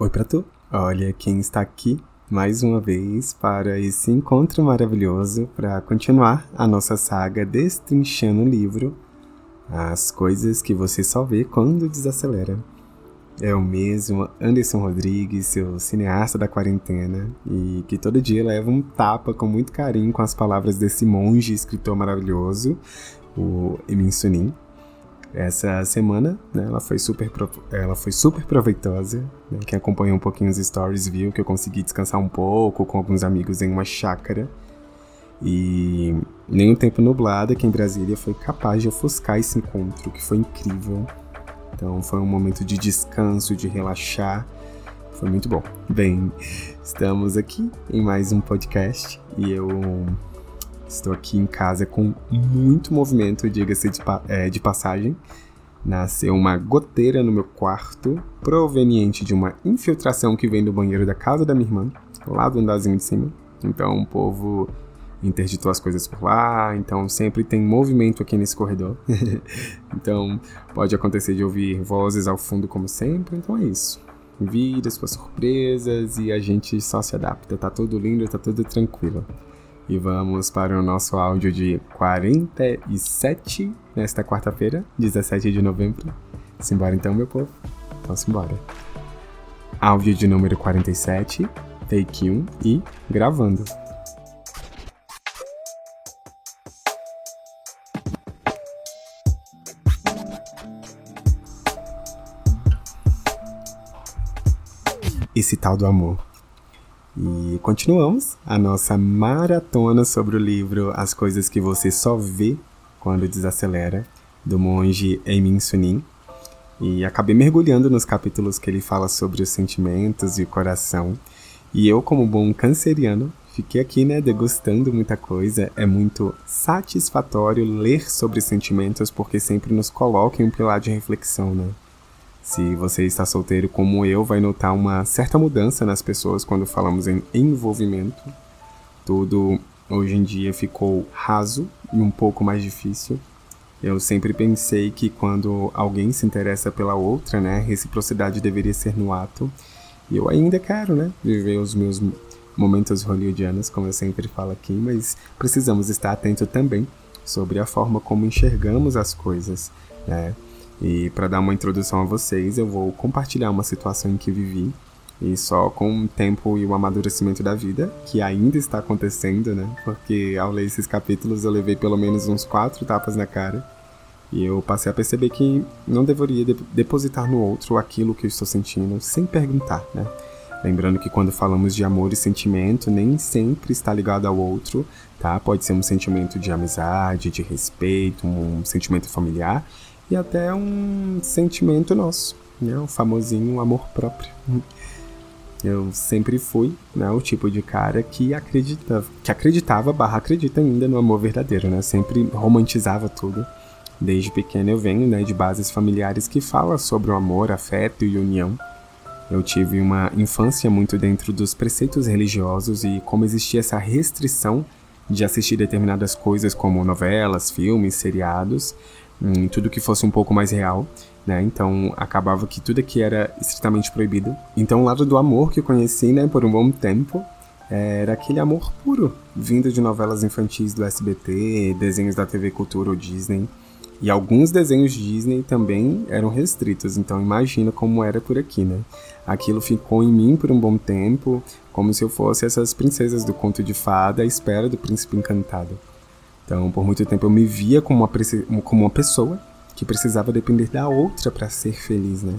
Oi pra tu. Olha quem está aqui mais uma vez para esse encontro maravilhoso para continuar a nossa saga destrinchando o livro As coisas que você só vê quando desacelera. É o mesmo Anderson Rodrigues, seu cineasta da quarentena, e que todo dia leva um tapa com muito carinho com as palavras desse monge escritor maravilhoso, o Emin Sunim. Essa semana, né, ela foi super, ela foi super proveitosa. Né? Quem acompanhou um pouquinho os stories viu que eu consegui descansar um pouco com alguns amigos em uma chácara. E nenhum tempo nublado aqui em Brasília foi capaz de ofuscar esse encontro, que foi incrível. Então foi um momento de descanso, de relaxar. Foi muito bom. Bem, estamos aqui em mais um podcast e eu Estou aqui em casa com muito movimento, diga-se de, é, de passagem. Nasceu uma goteira no meu quarto, proveniente de uma infiltração que vem do banheiro da casa da minha irmã, lá do andazinho de cima. Então o povo interditou as coisas por lá, então sempre tem movimento aqui nesse corredor. então pode acontecer de ouvir vozes ao fundo como sempre, então é isso. Vira suas surpresas e a gente só se adapta, tá tudo lindo, tá tudo tranquilo. E vamos para o nosso áudio de 47 nesta quarta-feira, 17 de novembro. Simbora então, meu povo? Então simbora. Áudio de número 47, take 1 e gravando. Esse tal do amor e continuamos a nossa maratona sobre o livro As Coisas que Você Só Vê Quando Desacelera, do monge Emin Sunim. E acabei mergulhando nos capítulos que ele fala sobre os sentimentos e o coração. E eu, como bom canceriano, fiquei aqui, né, degustando muita coisa. É muito satisfatório ler sobre sentimentos porque sempre nos coloca em um pilar de reflexão, né? Se você está solteiro como eu, vai notar uma certa mudança nas pessoas quando falamos em envolvimento. Tudo hoje em dia ficou raso e um pouco mais difícil. Eu sempre pensei que quando alguém se interessa pela outra, né, reciprocidade deveria ser no ato. E eu ainda quero, né, viver os meus momentos hollywoodianos, como eu sempre falo aqui, mas precisamos estar atento também sobre a forma como enxergamos as coisas, né? E para dar uma introdução a vocês, eu vou compartilhar uma situação em que vivi e só com o tempo e o amadurecimento da vida, que ainda está acontecendo, né? Porque ao ler esses capítulos eu levei pelo menos uns quatro tapas na cara. E eu passei a perceber que não deveria de depositar no outro aquilo que eu estou sentindo sem perguntar, né? Lembrando que quando falamos de amor e sentimento, nem sempre está ligado ao outro, tá? Pode ser um sentimento de amizade, de respeito, um sentimento familiar, e até um sentimento nosso, né? O famosinho amor próprio. Eu sempre fui né, o tipo de cara que acreditava, que acreditava barra acredita ainda no amor verdadeiro, né? Sempre romantizava tudo. Desde pequeno eu venho né, de bases familiares que falam sobre o amor, afeto e união. Eu tive uma infância muito dentro dos preceitos religiosos e como existia essa restrição de assistir determinadas coisas como novelas, filmes, seriados, em tudo que fosse um pouco mais real, né? Então acabava que tudo aqui era estritamente proibido. Então o lado do amor que eu conheci, né, por um bom tempo, era aquele amor puro, vindo de novelas infantis do SBT, desenhos da TV Cultura ou Disney. E alguns desenhos Disney também eram restritos, então imagina como era por aqui, né? Aquilo ficou em mim por um bom tempo, como se eu fosse essas princesas do conto de fada à espera do príncipe encantado. Então, por muito tempo eu me via como uma, como uma pessoa que precisava depender da outra para ser feliz, né?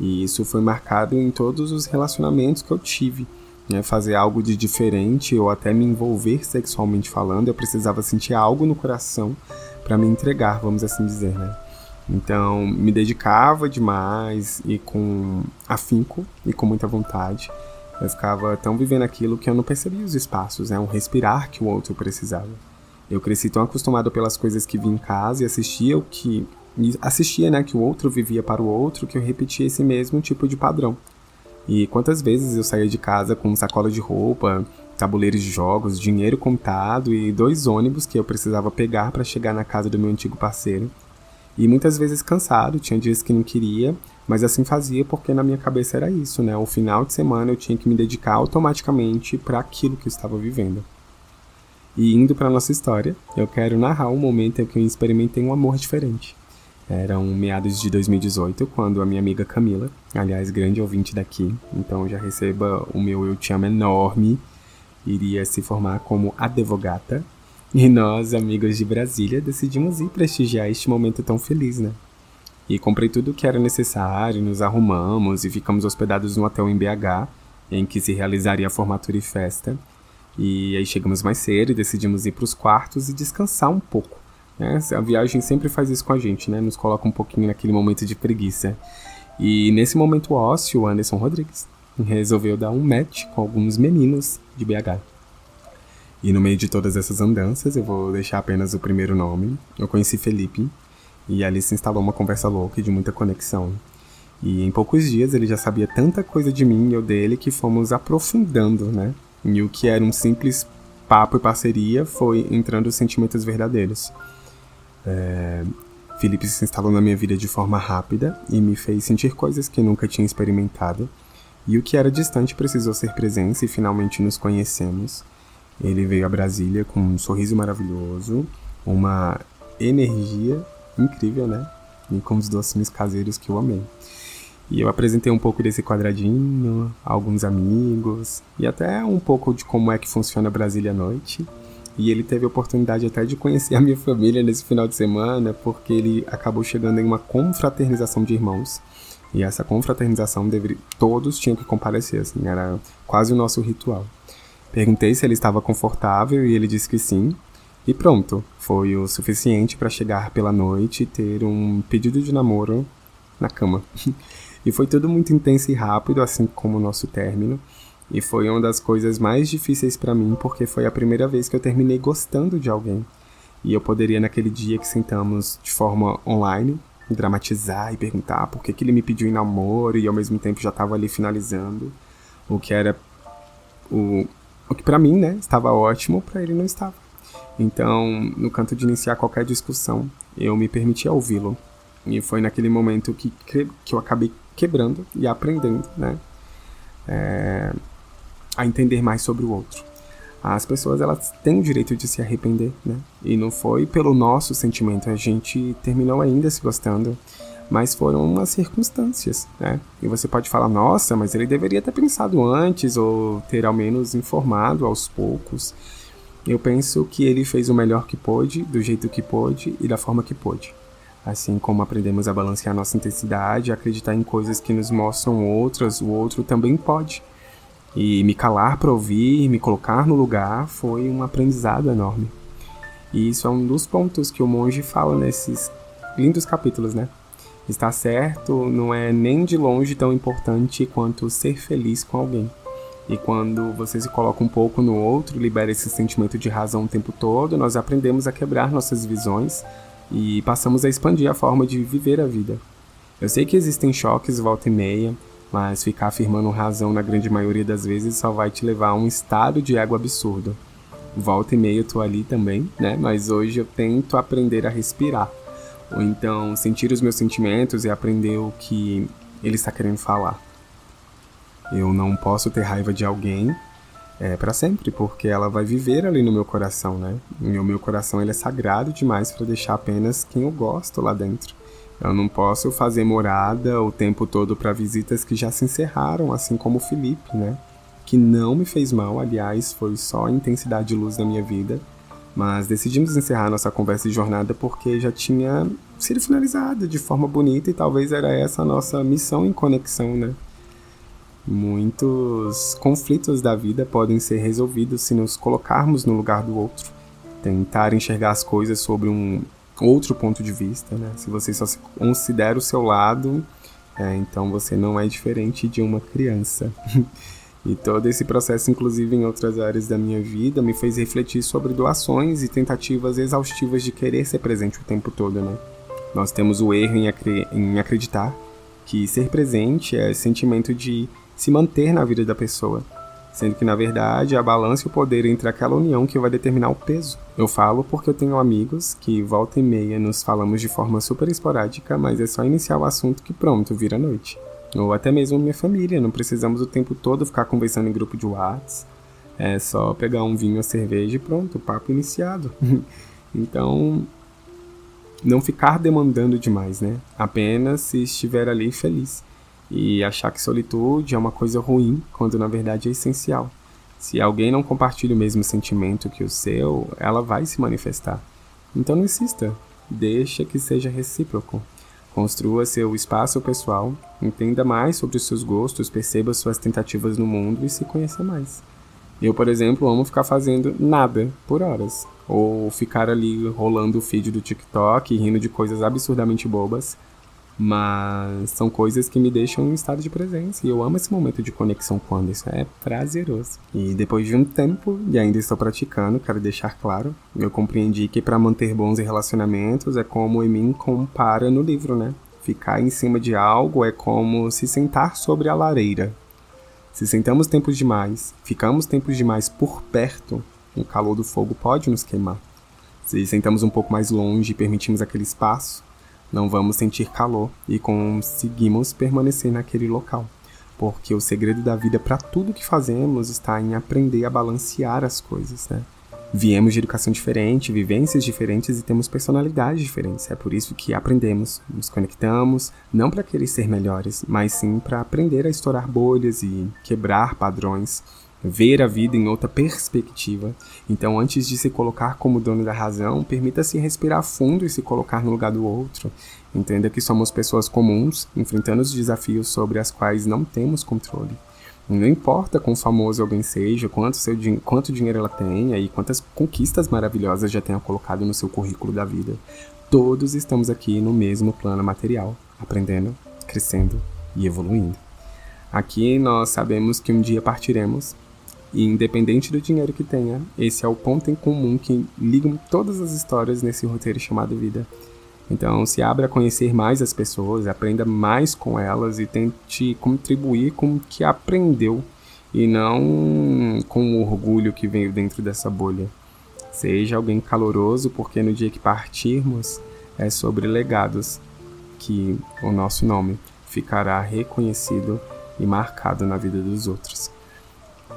E isso foi marcado em todos os relacionamentos que eu tive. Né? Fazer algo de diferente ou até me envolver sexualmente falando, eu precisava sentir algo no coração para me entregar, vamos assim dizer, né? Então, me dedicava demais e com afinco e com muita vontade. Eu ficava tão vivendo aquilo que eu não percebia os espaços, né? Um respirar que o outro precisava. Eu cresci tão acostumado pelas coisas que vi em casa e assistia o que assistia, né, que o outro vivia para o outro, que eu repetia esse mesmo tipo de padrão. E quantas vezes eu saía de casa com sacola de roupa, tabuleiros de jogos, dinheiro contado e dois ônibus que eu precisava pegar para chegar na casa do meu antigo parceiro. E muitas vezes cansado, tinha dias que não queria, Mas assim fazia porque na minha cabeça era isso, né? O final de semana eu tinha que me dedicar automaticamente para aquilo que eu estava vivendo. E indo para nossa história, eu quero narrar um momento em que eu experimentei um amor diferente. Eram meados de 2018, quando a minha amiga Camila, aliás, grande ouvinte daqui, então já receba o meu eu te amo enorme, iria se formar como advogata. E nós, amigos de Brasília, decidimos ir prestigiar este momento tão feliz, né? E comprei tudo o que era necessário, nos arrumamos e ficamos hospedados no hotel em BH, em que se realizaria a formatura e festa. E aí chegamos mais cedo e decidimos ir para os quartos e descansar um pouco. Né? A viagem sempre faz isso com a gente, né? Nos coloca um pouquinho naquele momento de preguiça. E nesse momento ósseo, o Anderson Rodrigues resolveu dar um match com alguns meninos de BH. E no meio de todas essas andanças, eu vou deixar apenas o primeiro nome. Eu conheci Felipe, e ali se instalou uma conversa louca e de muita conexão. E em poucos dias ele já sabia tanta coisa de mim e eu dele que fomos aprofundando, né? E o que era um simples papo e parceria foi entrando sentimentos verdadeiros. É... Felipe se instalou na minha vida de forma rápida e me fez sentir coisas que nunca tinha experimentado. E o que era distante precisou ser presença e finalmente nos conhecemos. Ele veio a Brasília com um sorriso maravilhoso, uma energia incrível, né? E com os docinhos caseiros que eu amei. E eu apresentei um pouco desse quadradinho alguns amigos e até um pouco de como é que funciona Brasília à noite. E ele teve a oportunidade até de conhecer a minha família nesse final de semana, porque ele acabou chegando em uma confraternização de irmãos. E essa confraternização deveria, todos tinham que comparecer, assim, era quase o nosso ritual. Perguntei se ele estava confortável e ele disse que sim. E pronto, foi o suficiente para chegar pela noite e ter um pedido de namoro na cama. e foi tudo muito intenso e rápido, assim como o nosso término. E foi uma das coisas mais difíceis para mim, porque foi a primeira vez que eu terminei gostando de alguém. E eu poderia, naquele dia que sentamos de forma online, dramatizar e perguntar por que, que ele me pediu em namoro e ao mesmo tempo já estava ali finalizando. O que era. O, o que para mim, né, estava ótimo, para ele não estava. Então, no canto de iniciar qualquer discussão, eu me permiti ouvi-lo. E foi naquele momento que, que eu acabei quebrando e aprendendo, né? É, a entender mais sobre o outro. As pessoas, elas têm o direito de se arrepender, né? E não foi pelo nosso sentimento, a gente terminou ainda se gostando, mas foram umas circunstâncias, né? E você pode falar, nossa, mas ele deveria ter pensado antes ou ter ao menos informado aos poucos. Eu penso que ele fez o melhor que pôde, do jeito que pôde e da forma que pôde. Assim como aprendemos a balancear nossa intensidade, acreditar em coisas que nos mostram outras, o outro também pode. E me calar para ouvir, me colocar no lugar, foi um aprendizado enorme. E isso é um dos pontos que o monge fala nesses lindos capítulos, né? Estar certo não é nem de longe tão importante quanto ser feliz com alguém. E quando você se coloca um pouco no outro, libera esse sentimento de razão o tempo todo, nós aprendemos a quebrar nossas visões e passamos a expandir a forma de viver a vida. Eu sei que existem choques volta e meia, mas ficar afirmando razão na grande maioria das vezes só vai te levar a um estado de ego absurdo. Volta e meia eu tô ali também, né? Mas hoje eu tento aprender a respirar. Ou então sentir os meus sentimentos e aprender o que ele está querendo falar. Eu não posso ter raiva de alguém é, para sempre, porque ela vai viver ali no meu coração, né? E o meu coração ele é sagrado demais para deixar apenas quem eu gosto lá dentro. Eu não posso fazer morada o tempo todo para visitas que já se encerraram, assim como o Felipe, né? Que não me fez mal, aliás, foi só a intensidade de luz da minha vida. Mas decidimos encerrar nossa conversa de jornada porque já tinha sido finalizada de forma bonita e talvez era essa a nossa missão em conexão, né? Muitos conflitos da vida podem ser resolvidos se nos colocarmos no lugar do outro, tentar enxergar as coisas sobre um outro ponto de vista, né? Se você só se considera o seu lado, é, então você não é diferente de uma criança. e todo esse processo, inclusive em outras áreas da minha vida, me fez refletir sobre doações e tentativas exaustivas de querer ser presente o tempo todo, né? Nós temos o erro em, acre em acreditar que ser presente é sentimento de se manter na vida da pessoa. sendo que na verdade é a balança e o poder entre aquela união que vai determinar o peso. Eu falo porque eu tenho amigos que volta e meia nos falamos de forma super esporádica, mas é só iniciar o assunto que pronto, vira noite. Ou até mesmo minha família, não precisamos o tempo todo ficar conversando em grupo de WhatsApp. É só pegar um vinho, a cerveja e pronto, papo iniciado. então, não ficar demandando demais, né? Apenas se estiver ali feliz e achar que solitude é uma coisa ruim, quando na verdade é essencial. Se alguém não compartilha o mesmo sentimento que o seu, ela vai se manifestar. Então não insista, deixa que seja recíproco. Construa seu espaço pessoal, entenda mais sobre os seus gostos, perceba suas tentativas no mundo e se conheça mais. Eu, por exemplo, amo ficar fazendo nada por horas. Ou ficar ali rolando o feed do TikTok e rindo de coisas absurdamente bobas mas são coisas que me deixam em estado de presença. E eu amo esse momento de conexão quando isso é prazeroso. E depois de um tempo, e ainda estou praticando, quero deixar claro, eu compreendi que para manter bons relacionamentos é como Emin compara no livro, né? Ficar em cima de algo é como se sentar sobre a lareira. Se sentamos tempos demais, ficamos tempos demais por perto, o calor do fogo pode nos queimar. Se sentamos um pouco mais longe e permitimos aquele espaço, não vamos sentir calor e conseguimos permanecer naquele local. Porque o segredo da vida para tudo que fazemos está em aprender a balancear as coisas, né? Viemos de educação diferente, vivências diferentes e temos personalidades diferentes. É por isso que aprendemos, nos conectamos, não para querer ser melhores, mas sim para aprender a estourar bolhas e quebrar padrões ver a vida em outra perspectiva. Então, antes de se colocar como dono da razão, permita-se respirar fundo e se colocar no lugar do outro. Entenda que somos pessoas comuns, enfrentando os desafios sobre as quais não temos controle. Não importa quão famoso alguém seja, quanto, seu, quanto dinheiro ela tenha e quantas conquistas maravilhosas já tenha colocado no seu currículo da vida. Todos estamos aqui no mesmo plano material, aprendendo, crescendo e evoluindo. Aqui nós sabemos que um dia partiremos e independente do dinheiro que tenha, esse é o ponto em comum que ligam todas as histórias nesse roteiro chamado vida. Então, se abra a conhecer mais as pessoas, aprenda mais com elas e tente contribuir com o que aprendeu e não com o orgulho que veio dentro dessa bolha. Seja alguém caloroso, porque no dia que partirmos é sobre legados que o nosso nome ficará reconhecido e marcado na vida dos outros.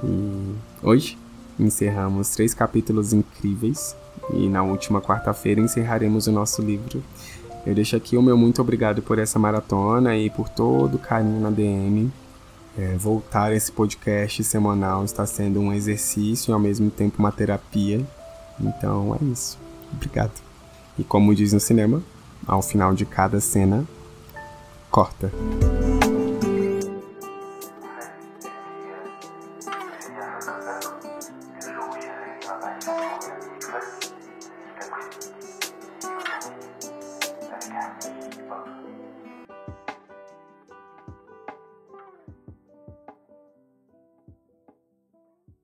E hoje encerramos três capítulos incríveis e na última quarta-feira encerraremos o nosso livro. Eu deixo aqui o meu muito obrigado por essa maratona e por todo o carinho na DM. É, voltar esse podcast semanal está sendo um exercício e ao mesmo tempo uma terapia. Então é isso. Obrigado. E como diz no cinema, ao final de cada cena, corta.